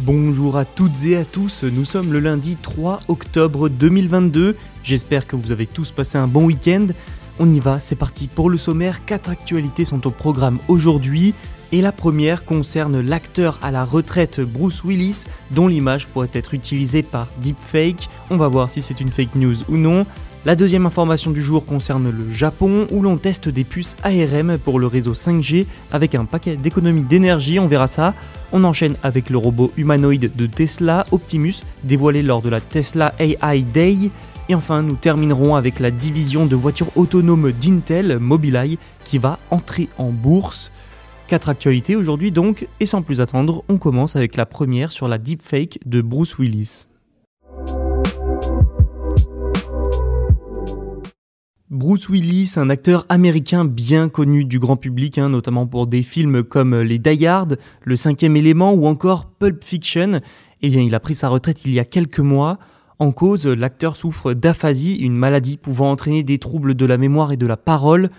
Bonjour à toutes et à tous, nous sommes le lundi 3 octobre 2022, j'espère que vous avez tous passé un bon week-end. On y va, c'est parti pour le sommaire, quatre actualités sont au programme aujourd'hui, et la première concerne l'acteur à la retraite Bruce Willis, dont l'image pourrait être utilisée par deepfake, on va voir si c'est une fake news ou non. La deuxième information du jour concerne le Japon où l'on teste des puces ARM pour le réseau 5G avec un paquet d'économies d'énergie, on verra ça. On enchaîne avec le robot humanoïde de Tesla, Optimus, dévoilé lors de la Tesla AI Day. Et enfin, nous terminerons avec la division de voitures autonomes d'Intel, Mobileye, qui va entrer en bourse. Quatre actualités aujourd'hui donc, et sans plus attendre, on commence avec la première sur la deepfake de Bruce Willis. Bruce Willis, un acteur américain bien connu du grand public, hein, notamment pour des films comme Les Die Hard, Le Cinquième Élément ou encore Pulp Fiction, eh bien, il a pris sa retraite il y a quelques mois. En cause, l'acteur souffre d'aphasie, une maladie pouvant entraîner des troubles de la mémoire et de la parole.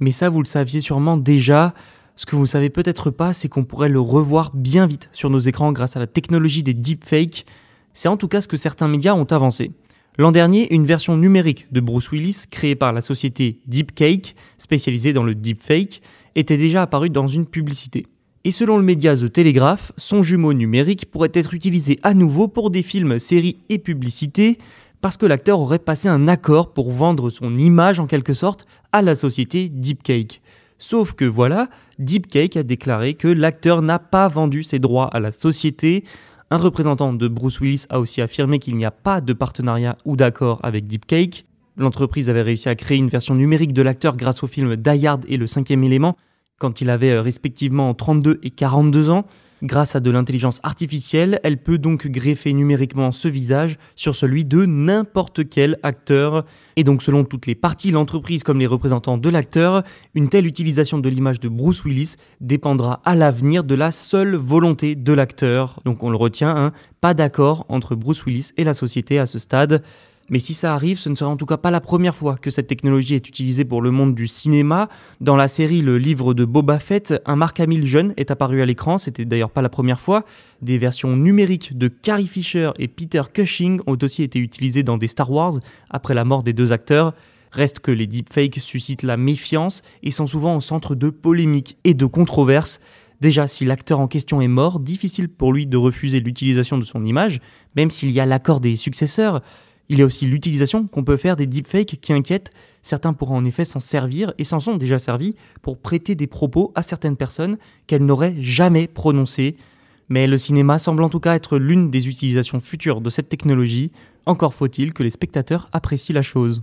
Mais ça, vous le saviez sûrement déjà. Ce que vous ne savez peut-être pas, c'est qu'on pourrait le revoir bien vite sur nos écrans grâce à la technologie des deepfakes. C'est en tout cas ce que certains médias ont avancé. L'an dernier, une version numérique de Bruce Willis, créée par la société Deepcake, spécialisée dans le deepfake, était déjà apparue dans une publicité. Et selon le média The Telegraph, son jumeau numérique pourrait être utilisé à nouveau pour des films, séries et publicités, parce que l'acteur aurait passé un accord pour vendre son image en quelque sorte à la société Deepcake. Sauf que voilà, Deepcake a déclaré que l'acteur n'a pas vendu ses droits à la société, un représentant de Bruce Willis a aussi affirmé qu'il n'y a pas de partenariat ou d'accord avec Deepcake. L'entreprise avait réussi à créer une version numérique de l'acteur grâce au film Die Hard et le cinquième élément, quand il avait euh, respectivement 32 et 42 ans. Grâce à de l'intelligence artificielle, elle peut donc greffer numériquement ce visage sur celui de n'importe quel acteur. Et donc selon toutes les parties, l'entreprise comme les représentants de l'acteur, une telle utilisation de l'image de Bruce Willis dépendra à l'avenir de la seule volonté de l'acteur. Donc on le retient, hein, pas d'accord entre Bruce Willis et la société à ce stade. Mais si ça arrive, ce ne sera en tout cas pas la première fois que cette technologie est utilisée pour le monde du cinéma. Dans la série Le livre de Boba Fett, un Mark Hamill jeune est apparu à l'écran, c'était d'ailleurs pas la première fois. Des versions numériques de Carrie Fisher et Peter Cushing ont aussi été utilisées dans des Star Wars après la mort des deux acteurs. Reste que les deepfakes suscitent la méfiance et sont souvent au centre de polémiques et de controverses. Déjà, si l'acteur en question est mort, difficile pour lui de refuser l'utilisation de son image, même s'il y a l'accord des successeurs. Il y a aussi l'utilisation qu'on peut faire des deepfakes qui inquiètent. Certains pourront en effet s'en servir et s'en sont déjà servis pour prêter des propos à certaines personnes qu'elles n'auraient jamais prononcés. Mais le cinéma semble en tout cas être l'une des utilisations futures de cette technologie. Encore faut-il que les spectateurs apprécient la chose.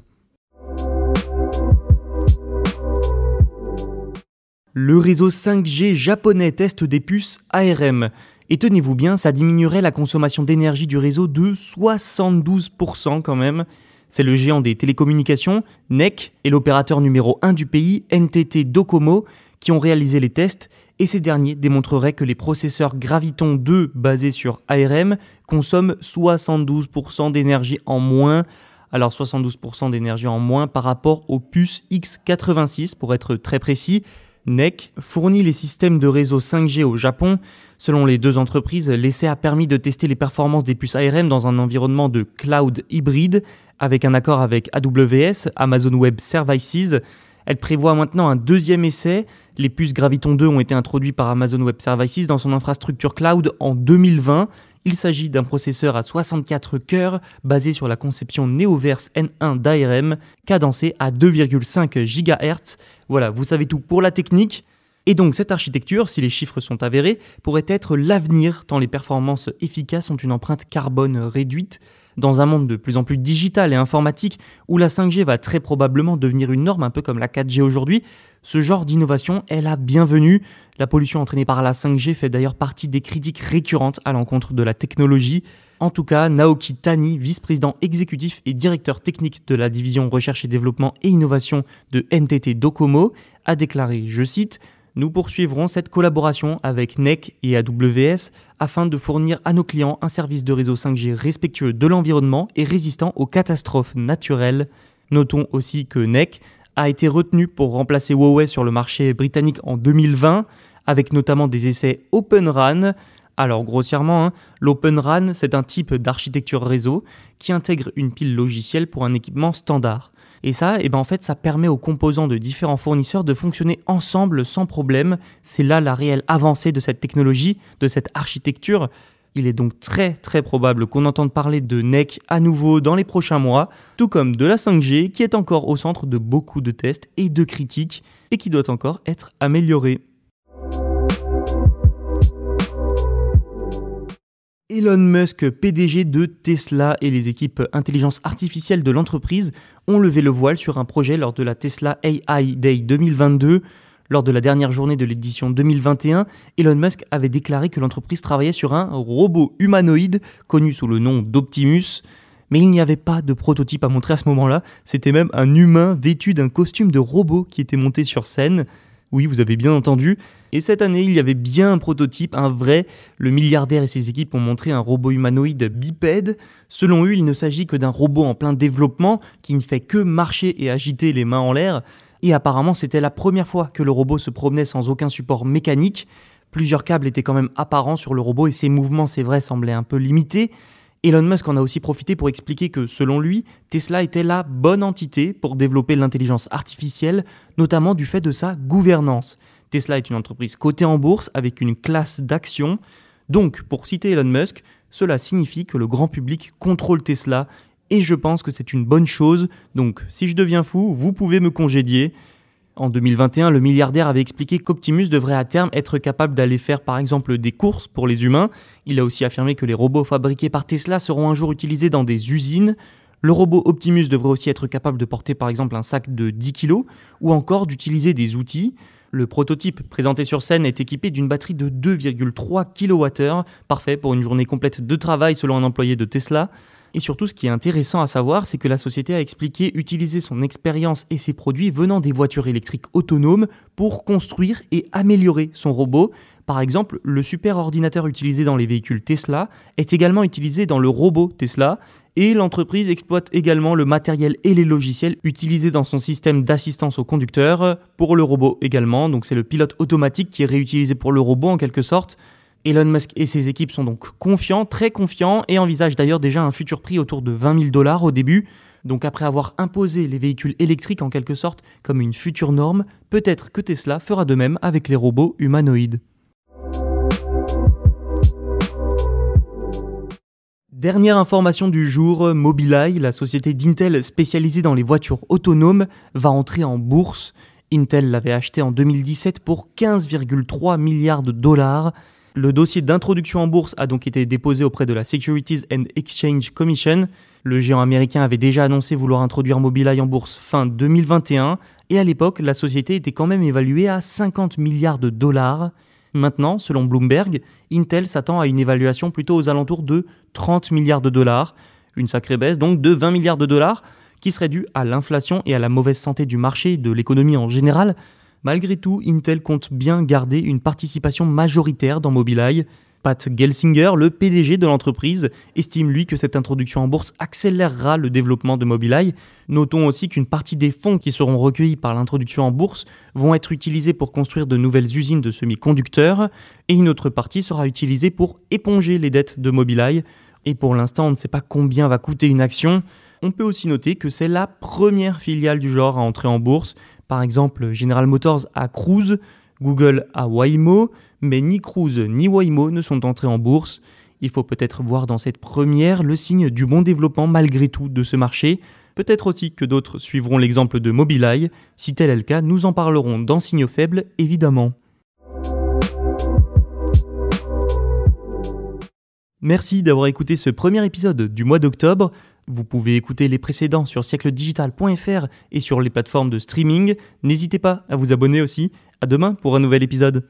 Le réseau 5G japonais teste des puces ARM. Et tenez-vous bien, ça diminuerait la consommation d'énergie du réseau de 72% quand même. C'est le géant des télécommunications, NEC, et l'opérateur numéro 1 du pays, NTT Docomo, qui ont réalisé les tests, et ces derniers démontreraient que les processeurs Graviton 2 basés sur ARM consomment 72% d'énergie en moins. Alors 72% d'énergie en moins par rapport aux puces X86 pour être très précis. NEC fournit les systèmes de réseau 5G au Japon. Selon les deux entreprises, l'essai a permis de tester les performances des puces ARM dans un environnement de cloud hybride avec un accord avec AWS, Amazon Web Services. Elle prévoit maintenant un deuxième essai. Les puces Graviton 2 ont été introduites par Amazon Web Services dans son infrastructure cloud en 2020. Il s'agit d'un processeur à 64 cœurs basé sur la conception Neoverse N1 d'ARM, cadencé à 2,5 GHz. Voilà, vous savez tout pour la technique. Et donc cette architecture, si les chiffres sont avérés, pourrait être l'avenir tant les performances efficaces ont une empreinte carbone réduite. Dans un monde de plus en plus digital et informatique, où la 5G va très probablement devenir une norme un peu comme la 4G aujourd'hui, ce genre d'innovation est la bienvenue. La pollution entraînée par la 5G fait d'ailleurs partie des critiques récurrentes à l'encontre de la technologie. En tout cas, Naoki Tani, vice-président exécutif et directeur technique de la division recherche et développement et innovation de NTT Docomo, a déclaré, je cite, nous poursuivrons cette collaboration avec NEC et AWS afin de fournir à nos clients un service de réseau 5G respectueux de l'environnement et résistant aux catastrophes naturelles. Notons aussi que NEC a été retenu pour remplacer Huawei sur le marché britannique en 2020, avec notamment des essais Open RAN. Alors grossièrement, hein, l'Open RAN, c'est un type d'architecture réseau qui intègre une pile logicielle pour un équipement standard. Et ça, eh ben en fait, ça permet aux composants de différents fournisseurs de fonctionner ensemble sans problème. C'est là la réelle avancée de cette technologie, de cette architecture. Il est donc très très probable qu'on entende parler de NEC à nouveau dans les prochains mois, tout comme de la 5G qui est encore au centre de beaucoup de tests et de critiques et qui doit encore être améliorée. Elon Musk, PDG de Tesla et les équipes intelligence artificielle de l'entreprise ont levé le voile sur un projet lors de la Tesla AI Day 2022. Lors de la dernière journée de l'édition 2021, Elon Musk avait déclaré que l'entreprise travaillait sur un robot humanoïde connu sous le nom d'Optimus. Mais il n'y avait pas de prototype à montrer à ce moment-là, c'était même un humain vêtu d'un costume de robot qui était monté sur scène. Oui, vous avez bien entendu. Et cette année, il y avait bien un prototype, un vrai. Le milliardaire et ses équipes ont montré un robot humanoïde bipède. Selon eux, il ne s'agit que d'un robot en plein développement qui ne fait que marcher et agiter les mains en l'air. Et apparemment, c'était la première fois que le robot se promenait sans aucun support mécanique. Plusieurs câbles étaient quand même apparents sur le robot et ses mouvements, c'est vrai, semblaient un peu limités. Elon Musk en a aussi profité pour expliquer que, selon lui, Tesla était la bonne entité pour développer l'intelligence artificielle, notamment du fait de sa gouvernance. Tesla est une entreprise cotée en bourse avec une classe d'actions. Donc, pour citer Elon Musk, cela signifie que le grand public contrôle Tesla et je pense que c'est une bonne chose. Donc, si je deviens fou, vous pouvez me congédier. En 2021, le milliardaire avait expliqué qu'Optimus devrait à terme être capable d'aller faire par exemple des courses pour les humains. Il a aussi affirmé que les robots fabriqués par Tesla seront un jour utilisés dans des usines. Le robot Optimus devrait aussi être capable de porter par exemple un sac de 10 kg ou encore d'utiliser des outils. Le prototype présenté sur scène est équipé d'une batterie de 2,3 kWh, parfait pour une journée complète de travail selon un employé de Tesla. Et surtout, ce qui est intéressant à savoir, c'est que la société a expliqué utiliser son expérience et ses produits venant des voitures électriques autonomes pour construire et améliorer son robot. Par exemple, le super ordinateur utilisé dans les véhicules Tesla est également utilisé dans le robot Tesla et l'entreprise exploite également le matériel et les logiciels utilisés dans son système d'assistance au conducteur pour le robot également. Donc c'est le pilote automatique qui est réutilisé pour le robot en quelque sorte. Elon Musk et ses équipes sont donc confiants, très confiants, et envisagent d'ailleurs déjà un futur prix autour de 20 000 dollars au début. Donc après avoir imposé les véhicules électriques en quelque sorte comme une future norme, peut-être que Tesla fera de même avec les robots humanoïdes. Dernière information du jour, Mobileye, la société d'Intel spécialisée dans les voitures autonomes, va entrer en bourse. Intel l'avait acheté en 2017 pour 15,3 milliards de dollars. Le dossier d'introduction en bourse a donc été déposé auprès de la Securities and Exchange Commission. Le géant américain avait déjà annoncé vouloir introduire Mobileye en bourse fin 2021 et à l'époque, la société était quand même évaluée à 50 milliards de dollars. Maintenant, selon Bloomberg, Intel s'attend à une évaluation plutôt aux alentours de 30 milliards de dollars, une sacrée baisse donc de 20 milliards de dollars qui serait due à l'inflation et à la mauvaise santé du marché et de l'économie en général, Malgré tout, Intel compte bien garder une participation majoritaire dans Mobileye. Pat Gelsinger, le PDG de l'entreprise, estime lui que cette introduction en bourse accélérera le développement de Mobileye. Notons aussi qu'une partie des fonds qui seront recueillis par l'introduction en bourse vont être utilisés pour construire de nouvelles usines de semi-conducteurs et une autre partie sera utilisée pour éponger les dettes de Mobileye. Et pour l'instant, on ne sait pas combien va coûter une action. On peut aussi noter que c'est la première filiale du genre à entrer en bourse, par exemple, General Motors a Cruise, Google a Waymo, mais ni Cruise ni Waymo ne sont entrés en bourse. Il faut peut-être voir dans cette première le signe du bon développement malgré tout de ce marché. Peut-être aussi que d'autres suivront l'exemple de Mobileye. Si tel est le cas, nous en parlerons dans Signaux Faibles, évidemment. Merci d'avoir écouté ce premier épisode du mois d'octobre. Vous pouvez écouter les précédents sur siècledigital.fr et sur les plateformes de streaming. N'hésitez pas à vous abonner aussi. À demain pour un nouvel épisode.